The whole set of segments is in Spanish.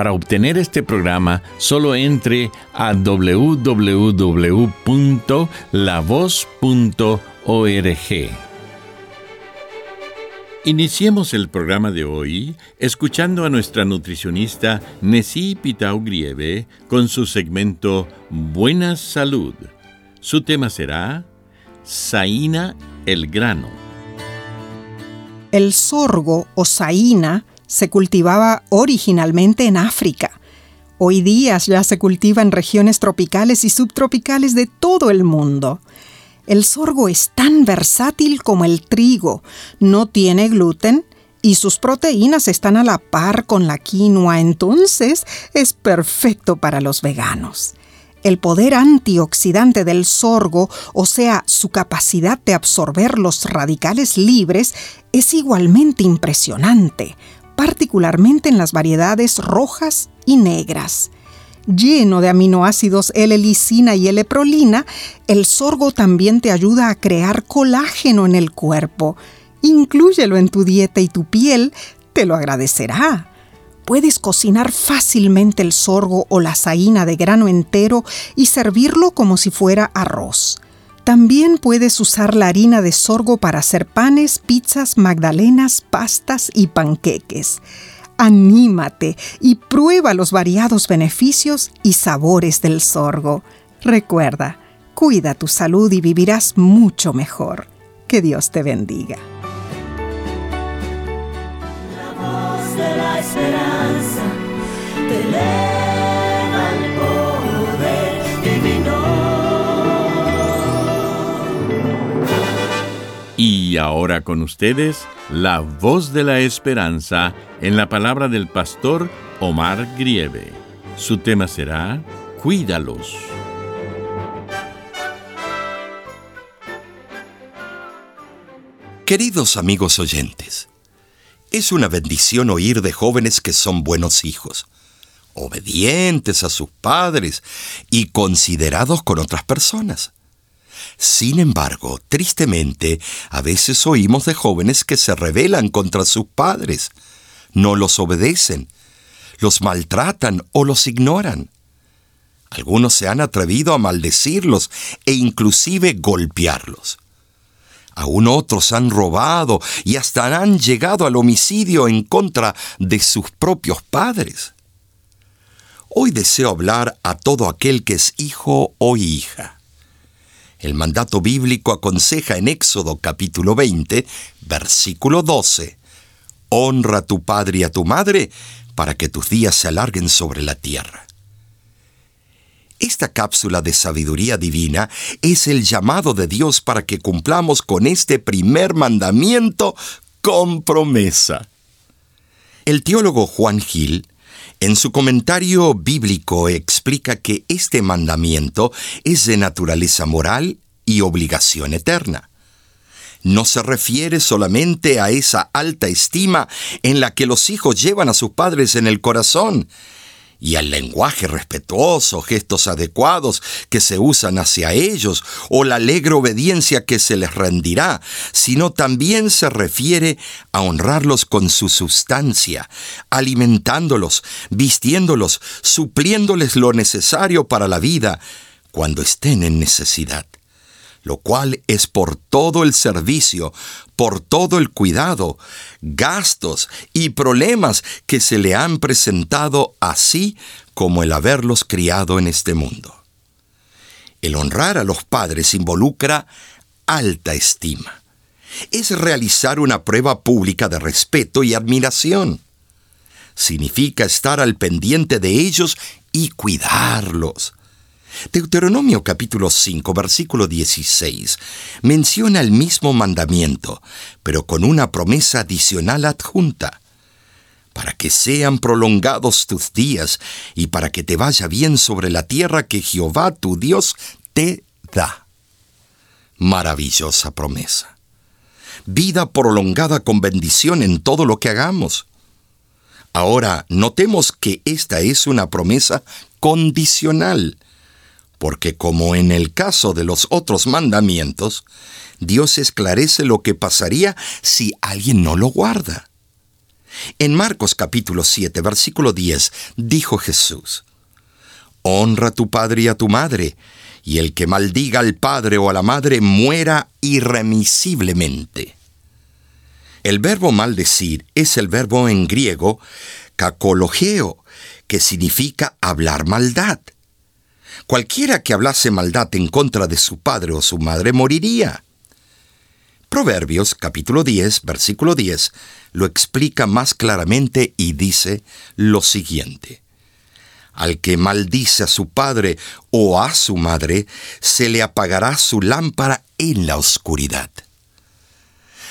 Para obtener este programa, solo entre a www.lavoz.org. Iniciemos el programa de hoy escuchando a nuestra nutricionista Nessie Pitau Grieve con su segmento Buena Salud. Su tema será Saína el grano. El sorgo o saína se cultivaba originalmente en África. Hoy día ya se cultiva en regiones tropicales y subtropicales de todo el mundo. El sorgo es tan versátil como el trigo, no tiene gluten y sus proteínas están a la par con la quinoa, entonces es perfecto para los veganos. El poder antioxidante del sorgo, o sea, su capacidad de absorber los radicales libres, es igualmente impresionante particularmente en las variedades rojas y negras. Lleno de aminoácidos L-lisina y L-prolina, el sorgo también te ayuda a crear colágeno en el cuerpo. Inclúyelo en tu dieta y tu piel te lo agradecerá. Puedes cocinar fácilmente el sorgo o la saína de grano entero y servirlo como si fuera arroz. También puedes usar la harina de sorgo para hacer panes, pizzas, magdalenas, pastas y panqueques. Anímate y prueba los variados beneficios y sabores del sorgo. Recuerda, cuida tu salud y vivirás mucho mejor. Que Dios te bendiga. Ahora con ustedes, la voz de la esperanza en la palabra del pastor Omar Grieve. Su tema será Cuídalos. Queridos amigos oyentes, es una bendición oír de jóvenes que son buenos hijos, obedientes a sus padres y considerados con otras personas. Sin embargo, tristemente, a veces oímos de jóvenes que se rebelan contra sus padres, no los obedecen, los maltratan o los ignoran. Algunos se han atrevido a maldecirlos e inclusive golpearlos. Aún otros han robado y hasta han llegado al homicidio en contra de sus propios padres. Hoy deseo hablar a todo aquel que es hijo o hija. El mandato bíblico aconseja en Éxodo capítulo 20, versículo 12, Honra a tu padre y a tu madre para que tus días se alarguen sobre la tierra. Esta cápsula de sabiduría divina es el llamado de Dios para que cumplamos con este primer mandamiento con promesa. El teólogo Juan Gil en su comentario bíblico explica que este mandamiento es de naturaleza moral y obligación eterna. No se refiere solamente a esa alta estima en la que los hijos llevan a sus padres en el corazón, y al lenguaje respetuoso, gestos adecuados que se usan hacia ellos, o la alegre obediencia que se les rendirá, sino también se refiere a honrarlos con su sustancia, alimentándolos, vistiéndolos, supliéndoles lo necesario para la vida cuando estén en necesidad lo cual es por todo el servicio, por todo el cuidado, gastos y problemas que se le han presentado así como el haberlos criado en este mundo. El honrar a los padres involucra alta estima. Es realizar una prueba pública de respeto y admiración. Significa estar al pendiente de ellos y cuidarlos. Deuteronomio capítulo 5, versículo 16 menciona el mismo mandamiento, pero con una promesa adicional adjunta. Para que sean prolongados tus días y para que te vaya bien sobre la tierra que Jehová tu Dios te da. Maravillosa promesa. Vida prolongada con bendición en todo lo que hagamos. Ahora, notemos que esta es una promesa condicional, porque como en el caso de los otros mandamientos, Dios esclarece lo que pasaría si alguien no lo guarda. En Marcos capítulo 7, versículo 10, dijo Jesús, Honra a tu padre y a tu madre, y el que maldiga al padre o a la madre muera irremisiblemente. El verbo maldecir es el verbo en griego cacologeo, que significa hablar maldad. Cualquiera que hablase maldad en contra de su padre o su madre moriría. Proverbios capítulo 10, versículo 10, lo explica más claramente y dice lo siguiente. Al que maldice a su padre o a su madre, se le apagará su lámpara en la oscuridad.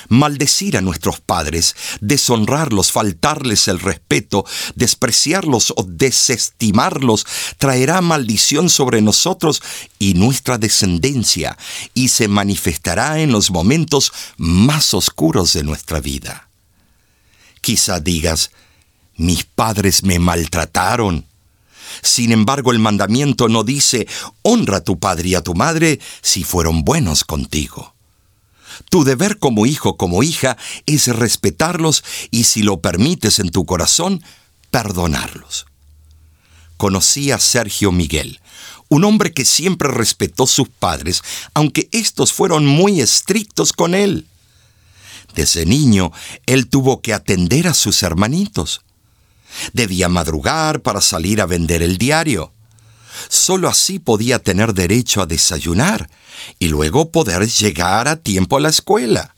Maldecir a nuestros padres, deshonrarlos, faltarles el respeto, despreciarlos o desestimarlos, traerá maldición sobre nosotros y nuestra descendencia, y se manifestará en los momentos más oscuros de nuestra vida. Quizá digas, mis padres me maltrataron. Sin embargo, el mandamiento no dice, honra a tu padre y a tu madre si fueron buenos contigo. Tu deber como hijo, como hija, es respetarlos y si lo permites en tu corazón, perdonarlos. Conocí a Sergio Miguel, un hombre que siempre respetó sus padres, aunque estos fueron muy estrictos con él. Desde niño, él tuvo que atender a sus hermanitos. Debía madrugar para salir a vender el diario. Solo así podía tener derecho a desayunar y luego poder llegar a tiempo a la escuela.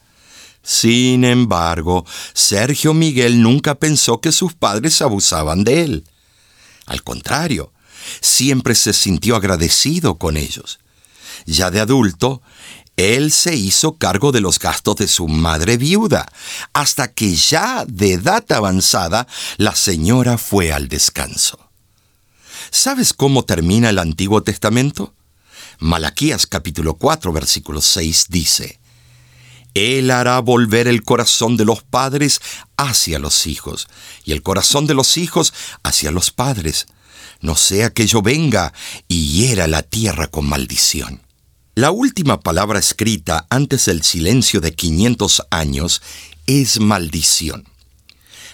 Sin embargo, Sergio Miguel nunca pensó que sus padres abusaban de él. Al contrario, siempre se sintió agradecido con ellos. Ya de adulto, él se hizo cargo de los gastos de su madre viuda, hasta que ya de edad avanzada la señora fue al descanso. ¿Sabes cómo termina el Antiguo Testamento? Malaquías capítulo 4 versículo 6 dice, Él hará volver el corazón de los padres hacia los hijos, y el corazón de los hijos hacia los padres, no sea que yo venga y hiera la tierra con maldición. La última palabra escrita antes del silencio de 500 años es maldición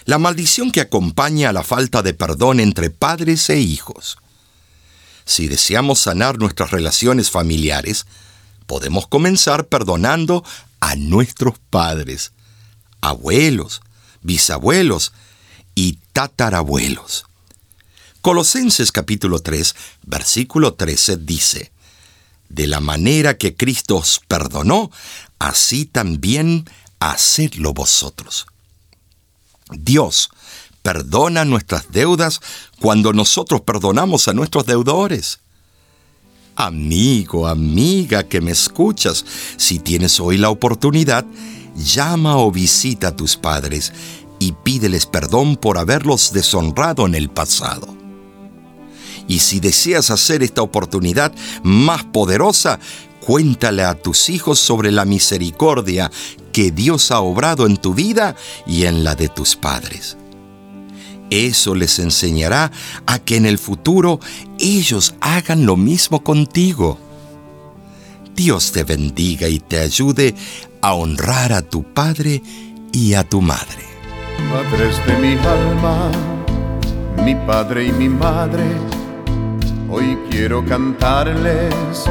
la maldición que acompaña a la falta de perdón entre padres e hijos. Si deseamos sanar nuestras relaciones familiares, podemos comenzar perdonando a nuestros padres, abuelos, bisabuelos y tatarabuelos. Colosenses capítulo 3, versículo 13 dice, De la manera que Cristo os perdonó, así también hacedlo vosotros. Dios perdona nuestras deudas cuando nosotros perdonamos a nuestros deudores. Amigo, amiga que me escuchas, si tienes hoy la oportunidad, llama o visita a tus padres y pídeles perdón por haberlos deshonrado en el pasado. Y si deseas hacer esta oportunidad más poderosa, cuéntale a tus hijos sobre la misericordia que Dios ha obrado en tu vida y en la de tus padres. Eso les enseñará a que en el futuro ellos hagan lo mismo contigo. Dios te bendiga y te ayude a honrar a tu padre y a tu madre. Padres de mi alma, mi padre y mi madre, hoy quiero cantarles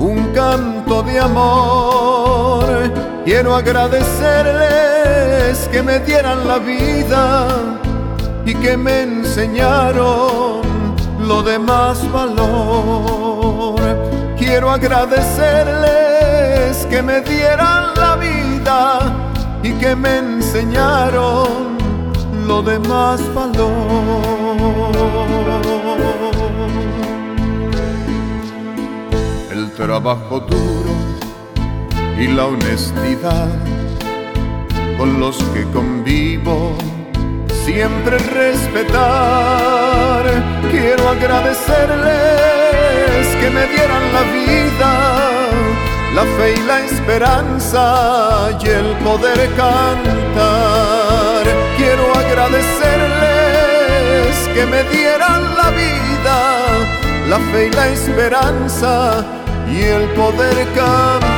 un canto de amor. Quiero agradecerles que me dieran la vida y que me enseñaron lo de más valor. Quiero agradecerles que me dieran la vida y que me enseñaron lo de más valor. Trabajo duro y la honestidad con los que convivo siempre respetar. Quiero agradecerles que me dieran la vida, la fe y la esperanza y el poder cantar. Quiero agradecerles que me dieran la vida, la fe y la esperanza y el poder cantar.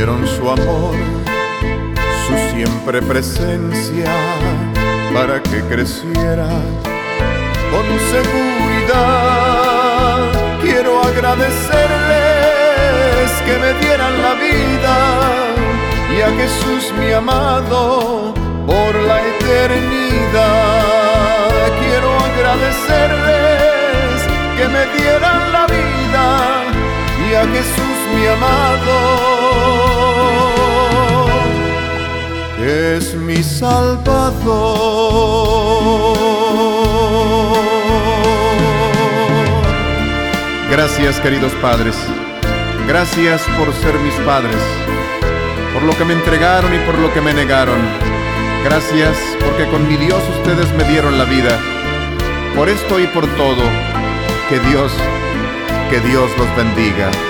dieron su amor, su siempre presencia, para que creciera con seguridad. Quiero que me dieran la vida y a Jesús mi amado por la eternidad. Quiero agradecerles que me dieran la vida y a Jesús mi amado, que es mi Salvador. Gracias queridos padres, gracias por ser mis padres, por lo que me entregaron y por lo que me negaron. Gracias porque con mi Dios ustedes me dieron la vida. Por esto y por todo, que Dios que Dios los bendiga.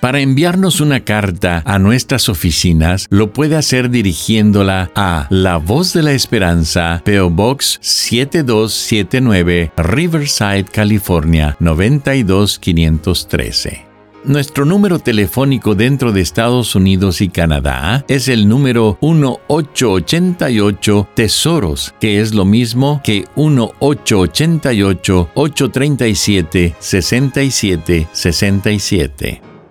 Para enviarnos una carta a nuestras oficinas, lo puede hacer dirigiéndola a La Voz de la Esperanza, PO Box 7279, Riverside, California 92513. Nuestro número telefónico dentro de Estados Unidos y Canadá es el número 1888 Tesoros, que es lo mismo que 1888 837 6767.